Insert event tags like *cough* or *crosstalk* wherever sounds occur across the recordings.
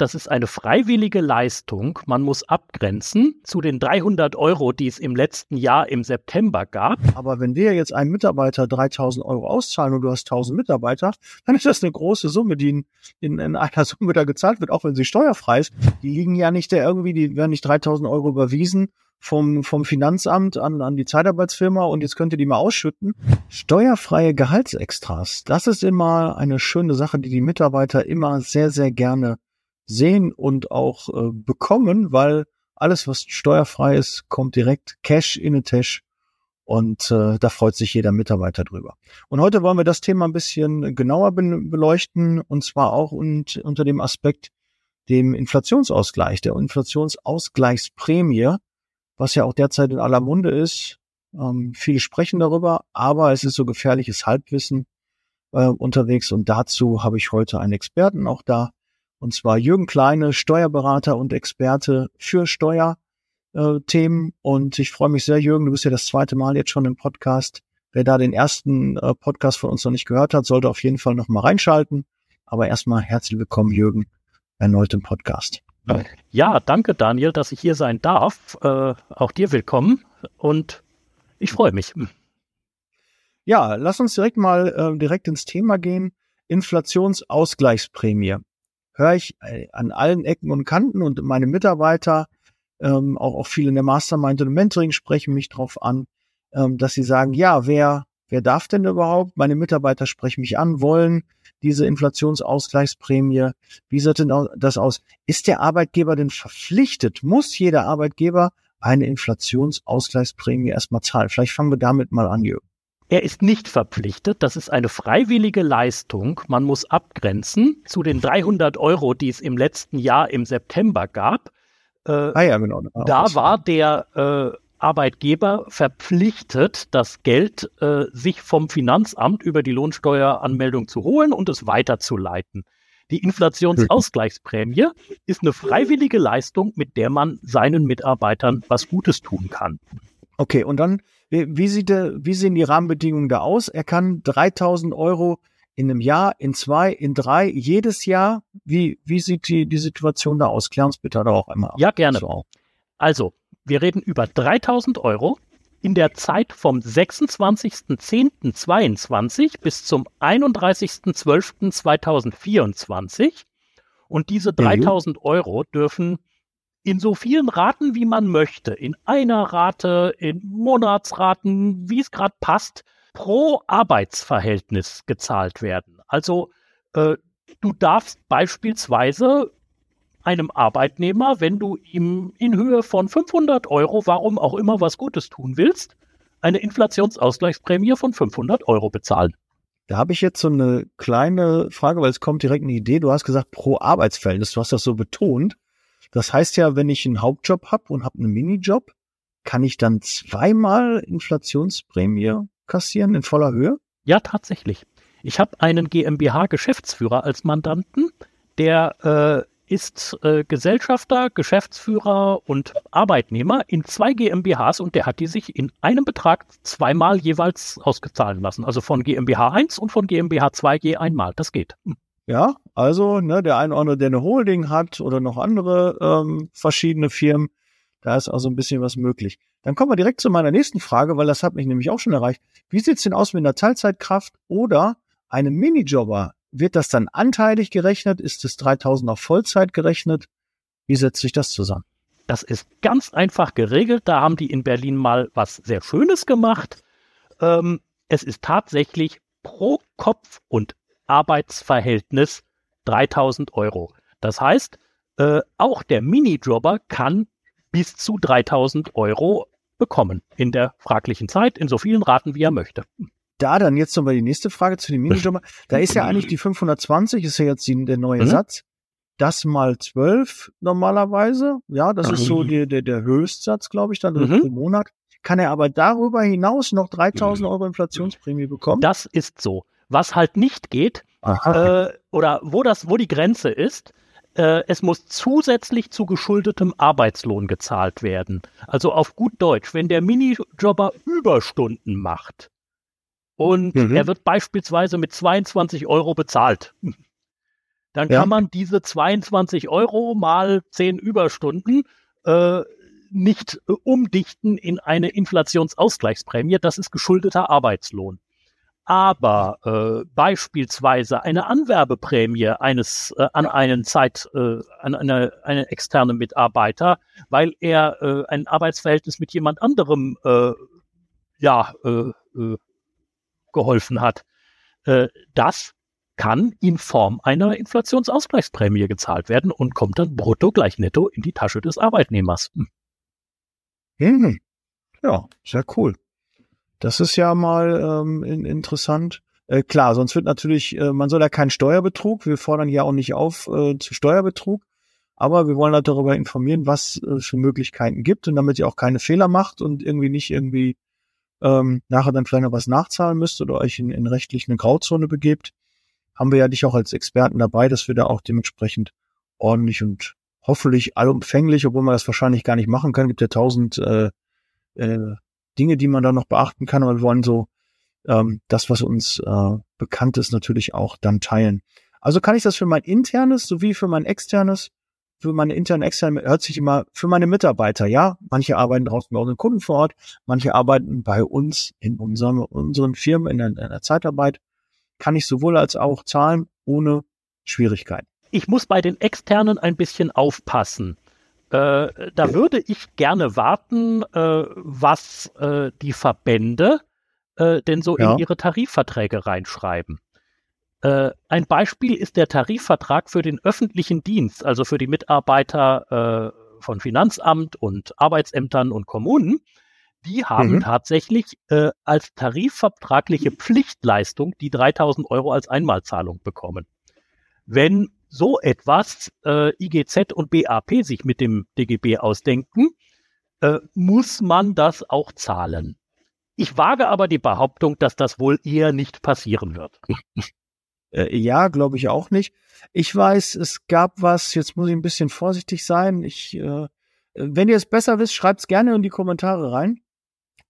das ist eine freiwillige Leistung. Man muss abgrenzen zu den 300 Euro, die es im letzten Jahr im September gab. Aber wenn wir jetzt einem Mitarbeiter 3000 Euro auszahlen und du hast 1000 Mitarbeiter, dann ist das eine große Summe, die in, in, in einer *laughs* Summe da gezahlt wird, auch wenn sie steuerfrei ist. Die liegen ja nicht da irgendwie, die werden nicht 3000 Euro überwiesen vom, vom Finanzamt an, an die Zeitarbeitsfirma und jetzt könnt ihr die mal ausschütten. Steuerfreie Gehaltsextras, das ist immer eine schöne Sache, die die Mitarbeiter immer sehr, sehr gerne sehen und auch äh, bekommen, weil alles, was steuerfrei ist, kommt direkt Cash in the Tash und äh, da freut sich jeder Mitarbeiter drüber. Und heute wollen wir das Thema ein bisschen genauer be beleuchten und zwar auch und, unter dem Aspekt dem Inflationsausgleich, der Inflationsausgleichsprämie, was ja auch derzeit in aller Munde ist. Ähm, viele sprechen darüber, aber es ist so gefährliches Halbwissen äh, unterwegs und dazu habe ich heute einen Experten auch da, und zwar Jürgen Kleine, Steuerberater und Experte für Steuerthemen. Äh, und ich freue mich sehr, Jürgen, du bist ja das zweite Mal jetzt schon im Podcast. Wer da den ersten äh, Podcast von uns noch nicht gehört hat, sollte auf jeden Fall noch mal reinschalten. Aber erstmal herzlich willkommen, Jürgen, erneut im Podcast. Ja, danke Daniel, dass ich hier sein darf. Äh, auch dir willkommen und ich freue mich. Ja, lass uns direkt mal äh, direkt ins Thema gehen. Inflationsausgleichsprämie. Höre ich äh, an allen Ecken und Kanten und meine Mitarbeiter, ähm, auch, auch viele in der Mastermind und Mentoring sprechen mich drauf an, ähm, dass sie sagen, ja, wer, wer darf denn überhaupt? Meine Mitarbeiter sprechen mich an, wollen diese Inflationsausgleichsprämie? Wie sieht denn das aus? Ist der Arbeitgeber denn verpflichtet? Muss jeder Arbeitgeber eine Inflationsausgleichsprämie erstmal zahlen? Vielleicht fangen wir damit mal an, Jürgen. Er ist nicht verpflichtet. Das ist eine freiwillige Leistung. Man muss abgrenzen zu den 300 Euro, die es im letzten Jahr im September gab. Äh, ah ja, genau. Da war der äh, Arbeitgeber verpflichtet, das Geld äh, sich vom Finanzamt über die Lohnsteueranmeldung zu holen und es weiterzuleiten. Die Inflationsausgleichsprämie ist eine freiwillige Leistung, mit der man seinen Mitarbeitern was Gutes tun kann. Okay, und dann, wie, sieht der, wie sehen die Rahmenbedingungen da aus? Er kann 3000 Euro in einem Jahr, in zwei, in drei, jedes Jahr. Wie, wie sieht die, die Situation da aus? Klären uns bitte da auch einmal. Ja, gerne. So. Also, wir reden über 3000 Euro in der Zeit vom 26.10.22 bis zum 31.12.2024. Und diese 3000 mhm. Euro dürfen in so vielen Raten, wie man möchte, in einer Rate, in Monatsraten, wie es gerade passt, pro Arbeitsverhältnis gezahlt werden. Also äh, du darfst beispielsweise einem Arbeitnehmer, wenn du ihm in Höhe von 500 Euro, warum auch immer, was Gutes tun willst, eine Inflationsausgleichsprämie von 500 Euro bezahlen. Da habe ich jetzt so eine kleine Frage, weil es kommt direkt eine Idee. Du hast gesagt pro Arbeitsverhältnis, du hast das so betont. Das heißt ja, wenn ich einen Hauptjob habe und habe einen Minijob, kann ich dann zweimal Inflationsprämie kassieren in voller Höhe? Ja, tatsächlich. Ich habe einen GmbH-Geschäftsführer als Mandanten, der äh, ist äh, Gesellschafter, Geschäftsführer und Arbeitnehmer in zwei GmbHs und der hat die sich in einem Betrag zweimal jeweils ausgezahlen lassen. Also von GmbH 1 und von GmbH 2 je einmal. Das geht. Ja, also ne, der eine oder andere, der eine Holding hat oder noch andere ähm, verschiedene Firmen, da ist also ein bisschen was möglich. Dann kommen wir direkt zu meiner nächsten Frage, weil das hat mich nämlich auch schon erreicht. Wie sieht's denn aus mit einer Teilzeitkraft oder einem Minijobber? Wird das dann anteilig gerechnet? Ist es 3000 auf Vollzeit gerechnet? Wie setzt sich das zusammen? Das ist ganz einfach geregelt. Da haben die in Berlin mal was sehr Schönes gemacht. Ähm, es ist tatsächlich pro Kopf und Arbeitsverhältnis 3000 Euro. Das heißt, äh, auch der Minijobber kann bis zu 3000 Euro bekommen in der fraglichen Zeit, in so vielen Raten, wie er möchte da dann jetzt nochmal die nächste Frage zu den Minijobber. Da ist ja eigentlich die 520, ist ja jetzt die, der neue mhm. Satz. Das mal 12 normalerweise. Ja, das mhm. ist so die, der, der Höchstsatz, glaube ich, dann mhm. pro Monat. Kann er aber darüber hinaus noch 3000 Euro Inflationsprämie bekommen? Das ist so. Was halt nicht geht, äh, oder wo das, wo die Grenze ist, äh, es muss zusätzlich zu geschuldetem Arbeitslohn gezahlt werden. Also auf gut Deutsch, wenn der Minijobber Überstunden macht, und mhm. er wird beispielsweise mit 22 Euro bezahlt. *laughs* dann ja. kann man diese 22 Euro mal 10 Überstunden äh, nicht äh, umdichten in eine Inflationsausgleichsprämie. Das ist geschuldeter Arbeitslohn. Aber äh, beispielsweise eine Anwerbeprämie eines äh, an einen Zeit äh, an eine, einen externen Mitarbeiter, weil er äh, ein Arbeitsverhältnis mit jemand anderem äh, ja äh, äh, geholfen hat, äh, das kann in Form einer Inflationsausgleichsprämie gezahlt werden und kommt dann brutto gleich netto in die Tasche des Arbeitnehmers. Hm. Hm. Ja, sehr cool. Das ist ja mal ähm, in, interessant. Äh, klar, sonst wird natürlich, äh, man soll ja keinen Steuerbetrug. Wir fordern ja auch nicht auf äh, zu Steuerbetrug. Aber wir wollen halt darüber informieren, was es für Möglichkeiten gibt und damit ihr auch keine Fehler macht und irgendwie nicht irgendwie ähm, nachher dann vielleicht noch was nachzahlen müsst oder euch in, in rechtlich eine Grauzone begebt, haben wir ja dich auch als Experten dabei, dass wir da auch dementsprechend ordentlich und hoffentlich allumfänglich, obwohl man das wahrscheinlich gar nicht machen kann, gibt ja tausend äh, äh, Dinge, die man da noch beachten kann, aber wir wollen so ähm, das, was uns äh, bekannt ist, natürlich auch dann teilen. Also kann ich das für mein internes sowie für mein externes, für meine internen, externen, hört sich immer für meine Mitarbeiter, ja. Manche arbeiten draußen bei unseren Kunden vor Ort, manche arbeiten bei uns in unserem, unseren Firmen in der, in der Zeitarbeit. Kann ich sowohl als auch zahlen ohne Schwierigkeiten. Ich muss bei den externen ein bisschen aufpassen. Äh, da würde ich gerne warten, äh, was äh, die Verbände äh, denn so ja. in ihre Tarifverträge reinschreiben. Äh, ein Beispiel ist der Tarifvertrag für den öffentlichen Dienst, also für die Mitarbeiter äh, von Finanzamt und Arbeitsämtern und Kommunen. Die haben mhm. tatsächlich als tarifvertragliche Pflichtleistung die 3000 Euro als Einmalzahlung bekommen. Wenn so etwas äh, IGZ und BAP sich mit dem DGB ausdenken, äh, muss man das auch zahlen. Ich wage aber die Behauptung, dass das wohl eher nicht passieren wird. *laughs* Äh, ja, glaube ich auch nicht. Ich weiß, es gab was, jetzt muss ich ein bisschen vorsichtig sein. Ich, äh, wenn ihr es besser wisst, schreibt es gerne in die Kommentare rein.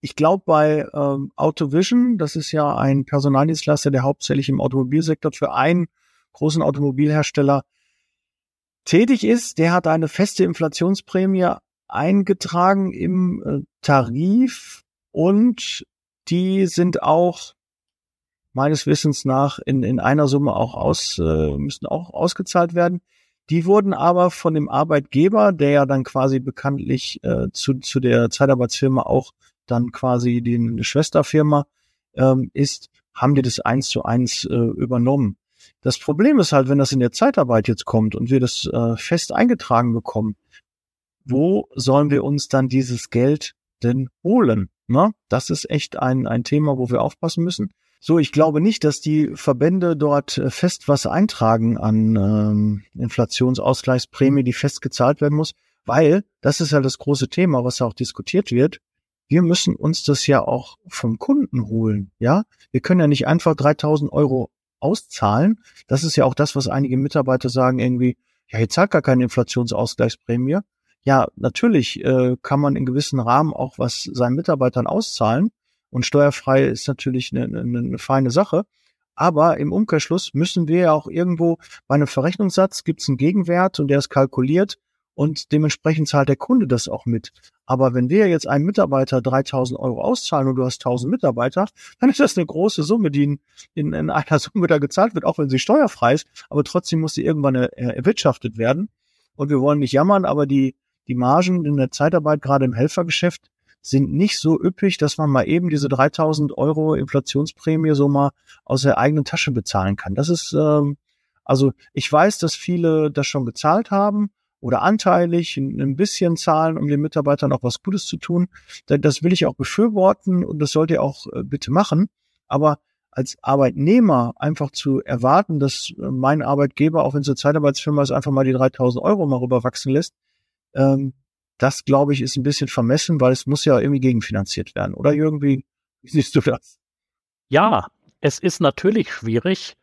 Ich glaube bei ähm, Autovision, das ist ja ein Personaldienstleister, der hauptsächlich im Automobilsektor für einen großen Automobilhersteller tätig ist, der hat eine feste Inflationsprämie eingetragen im äh, Tarif und die sind auch meines Wissens nach in, in einer Summe auch aus, äh, müssen auch ausgezahlt werden. Die wurden aber von dem Arbeitgeber, der ja dann quasi bekanntlich äh, zu, zu der Zeitarbeitsfirma auch dann quasi die Schwesterfirma ähm, ist, haben die das eins zu eins äh, übernommen. Das Problem ist halt, wenn das in der Zeitarbeit jetzt kommt und wir das äh, fest eingetragen bekommen, wo sollen wir uns dann dieses Geld denn holen? Ne? Das ist echt ein, ein Thema, wo wir aufpassen müssen. So, ich glaube nicht, dass die Verbände dort äh, fest was eintragen an ähm, Inflationsausgleichsprämie, die fest gezahlt werden muss, weil das ist ja das große Thema, was auch diskutiert wird. Wir müssen uns das ja auch vom Kunden holen, ja. Wir können ja nicht einfach 3000 Euro auszahlen. Das ist ja auch das, was einige Mitarbeiter sagen irgendwie, ja, ihr zahlt gar keine Inflationsausgleichsprämie. Ja, natürlich äh, kann man in gewissen Rahmen auch was seinen Mitarbeitern auszahlen und steuerfrei ist natürlich eine, eine, eine feine Sache. Aber im Umkehrschluss müssen wir ja auch irgendwo bei einem Verrechnungssatz gibt es einen Gegenwert und der ist kalkuliert und dementsprechend zahlt der Kunde das auch mit. Aber wenn wir jetzt einem Mitarbeiter 3000 Euro auszahlen und du hast 1000 Mitarbeiter, dann ist das eine große Summe, die in, in, in einer *laughs* Summe da gezahlt wird, auch wenn sie steuerfrei ist. Aber trotzdem muss sie irgendwann äh, erwirtschaftet werden. Und wir wollen nicht jammern, aber die, die Margen in der Zeitarbeit, gerade im Helfergeschäft, sind nicht so üppig, dass man mal eben diese 3000 Euro Inflationsprämie so mal aus der eigenen Tasche bezahlen kann. Das ist, ähm, also ich weiß, dass viele das schon gezahlt haben oder anteilig ein bisschen zahlen, um den Mitarbeitern auch was Gutes zu tun. Das will ich auch befürworten und das sollt ihr auch äh, bitte machen. Aber als Arbeitnehmer einfach zu erwarten, dass äh, mein Arbeitgeber, auch wenn es eine Zeitarbeitsfirma ist, einfach mal die 3000 Euro mal rüberwachsen lässt, ähm, das glaube ich ist ein bisschen vermessen, weil es muss ja irgendwie gegenfinanziert werden. Oder irgendwie, wie siehst du das? Ja, es ist natürlich schwierig,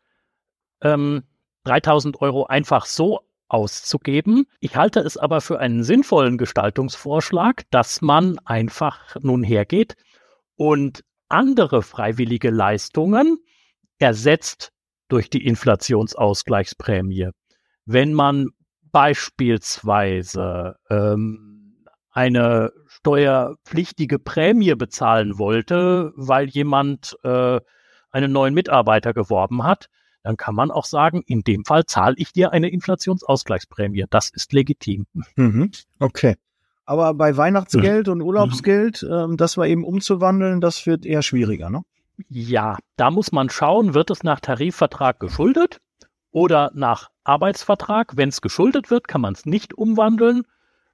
ähm, 3000 Euro einfach so auszugeben. Ich halte es aber für einen sinnvollen Gestaltungsvorschlag, dass man einfach nun hergeht und andere freiwillige Leistungen ersetzt durch die Inflationsausgleichsprämie. Wenn man beispielsweise ähm, eine steuerpflichtige Prämie bezahlen wollte, weil jemand äh, einen neuen Mitarbeiter geworben hat, dann kann man auch sagen, in dem Fall zahle ich dir eine Inflationsausgleichsprämie. Das ist legitim. Mhm. Okay. Aber bei Weihnachtsgeld und Urlaubsgeld, ähm, das war eben umzuwandeln, das wird eher schwieriger, ne? Ja, da muss man schauen, wird es nach Tarifvertrag geschuldet oder nach Arbeitsvertrag. Wenn es geschuldet wird, kann man es nicht umwandeln.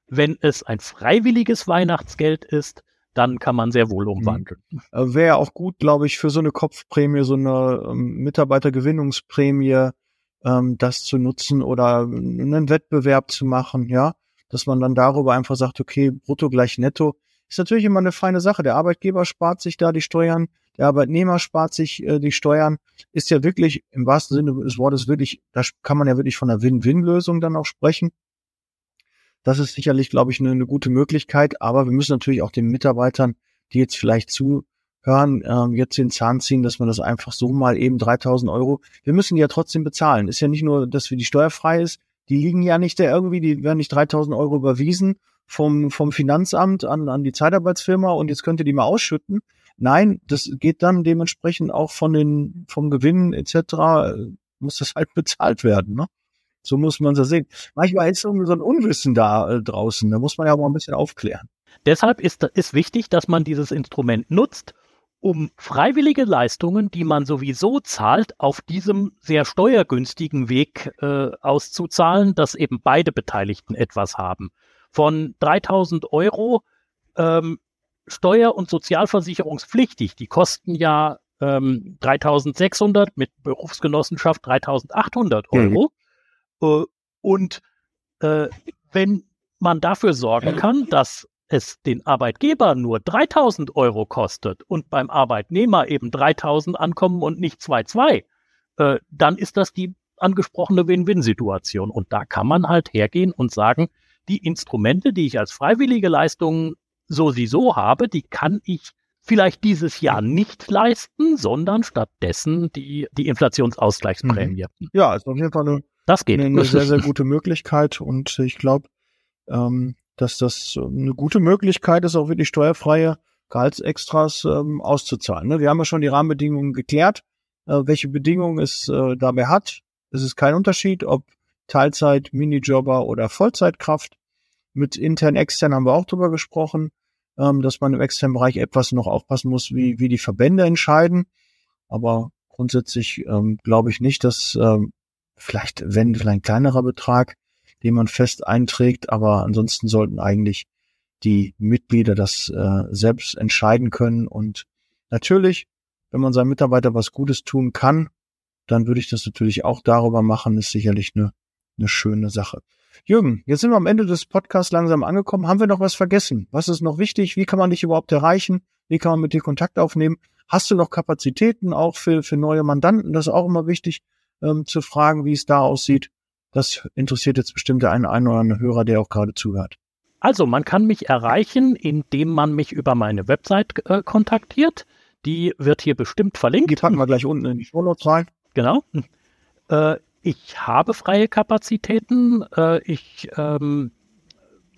Wenn es ein freiwilliges Weihnachtsgeld ist, dann kann man sehr wohl umwandeln. Äh, Wäre auch gut, glaube ich, für so eine Kopfprämie, so eine ähm, Mitarbeitergewinnungsprämie, ähm, das zu nutzen oder einen Wettbewerb zu machen, ja, dass man dann darüber einfach sagt, okay, brutto gleich netto, ist natürlich immer eine feine Sache. Der Arbeitgeber spart sich da die Steuern, der Arbeitnehmer spart sich äh, die Steuern, ist ja wirklich im wahrsten Sinne des Wortes wirklich, da kann man ja wirklich von einer Win-Win-Lösung dann auch sprechen. Das ist sicherlich, glaube ich, eine, eine gute Möglichkeit. Aber wir müssen natürlich auch den Mitarbeitern, die jetzt vielleicht zuhören, ähm, jetzt den Zahn ziehen, dass man das einfach so mal eben 3000 Euro, wir müssen die ja trotzdem bezahlen. Ist ja nicht nur, dass für die steuerfrei ist, die liegen ja nicht da irgendwie, die werden nicht 3000 Euro überwiesen vom, vom Finanzamt an, an die Zeitarbeitsfirma und jetzt könnt ihr die mal ausschütten. Nein, das geht dann dementsprechend auch von den, vom Gewinn etc. muss das halt *laughs* bezahlt werden. Ne? So muss man es sehen. Manchmal ist so ein Unwissen da äh, draußen. Da muss man ja auch mal ein bisschen aufklären. Deshalb ist es wichtig, dass man dieses Instrument nutzt, um freiwillige Leistungen, die man sowieso zahlt, auf diesem sehr steuergünstigen Weg äh, auszuzahlen, dass eben beide Beteiligten etwas haben. Von 3000 Euro ähm, steuer- und sozialversicherungspflichtig, die kosten ja ähm, 3600 mit Berufsgenossenschaft 3800 mhm. Euro. Mhm. Äh, und äh, wenn man dafür sorgen kann, dass es den Arbeitgeber nur 3000 Euro kostet und beim Arbeitnehmer eben 3000 ankommen und nicht 2,2, äh, dann ist das die angesprochene Win-Win-Situation. Und da kann man halt hergehen und sagen, die Instrumente, die ich als freiwillige Leistungen so sie so habe, die kann ich vielleicht dieses Jahr nicht leisten, sondern stattdessen die, die Inflationsausgleichsprämie. Mhm. Ja, ist auf jeden Fall eine das geht. Eine, eine *laughs* sehr, sehr gute Möglichkeit und ich glaube, ähm, dass das eine gute Möglichkeit ist, auch wirklich steuerfreie Gehaltsextras ähm, auszuzahlen. Ne? Wir haben ja schon die Rahmenbedingungen geklärt, äh, welche Bedingungen es äh, dabei hat. Es ist kein Unterschied, ob Teilzeit, Minijobber oder Vollzeitkraft. Mit intern, extern haben wir auch drüber gesprochen, ähm, dass man im externen Bereich etwas noch aufpassen muss, wie, wie die Verbände entscheiden. Aber grundsätzlich ähm, glaube ich nicht, dass ähm, vielleicht, wenn, vielleicht ein kleinerer Betrag, den man fest einträgt, aber ansonsten sollten eigentlich die Mitglieder das äh, selbst entscheiden können. Und natürlich, wenn man seinem Mitarbeiter was Gutes tun kann, dann würde ich das natürlich auch darüber machen, ist sicherlich eine, eine schöne Sache. Jürgen, jetzt sind wir am Ende des Podcasts langsam angekommen. Haben wir noch was vergessen? Was ist noch wichtig? Wie kann man dich überhaupt erreichen? Wie kann man mit dir Kontakt aufnehmen? Hast du noch Kapazitäten auch für, für neue Mandanten? Das ist auch immer wichtig ähm, zu fragen, wie es da aussieht. Das interessiert jetzt bestimmt der eine, eine oder andere Hörer, der auch gerade zuhört. Also, man kann mich erreichen, indem man mich über meine Website äh, kontaktiert. Die wird hier bestimmt verlinkt. Die packen wir gleich unten in die Show Notes rein. Genau. Äh, ich habe freie Kapazitäten. Äh, ich ähm,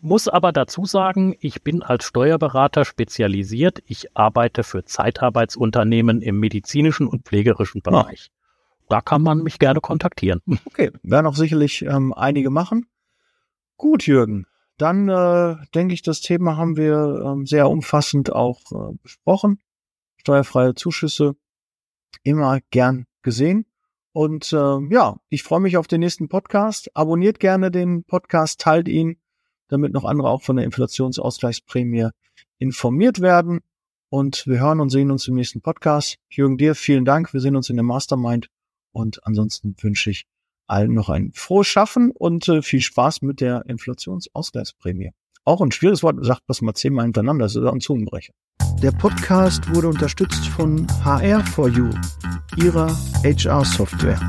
muss aber dazu sagen, ich bin als Steuerberater spezialisiert. Ich arbeite für Zeitarbeitsunternehmen im medizinischen und pflegerischen ah. Bereich da kann man mich gerne kontaktieren. *laughs* Okay, werden auch sicherlich ähm, einige machen. Gut, Jürgen. Dann äh, denke ich, das Thema haben wir ähm, sehr umfassend auch äh, besprochen. Steuerfreie Zuschüsse immer gern gesehen. Und äh, ja, ich freue mich auf den nächsten Podcast. Abonniert gerne den Podcast, teilt ihn, damit noch andere auch von der Inflationsausgleichsprämie informiert werden. Und wir hören und sehen uns im nächsten Podcast. Jürgen, dir vielen Dank. Wir sehen uns in der Mastermind und ansonsten wünsche ich allen noch ein frohes Schaffen und äh, viel Spaß mit der Inflationsausgleichsprämie. Auch ein schwieriges Wort, sagt das mal zehnmal hintereinander, das ist ein Zungenbrecher. Der Podcast wurde unterstützt von HR4U, ihrer HR-Software.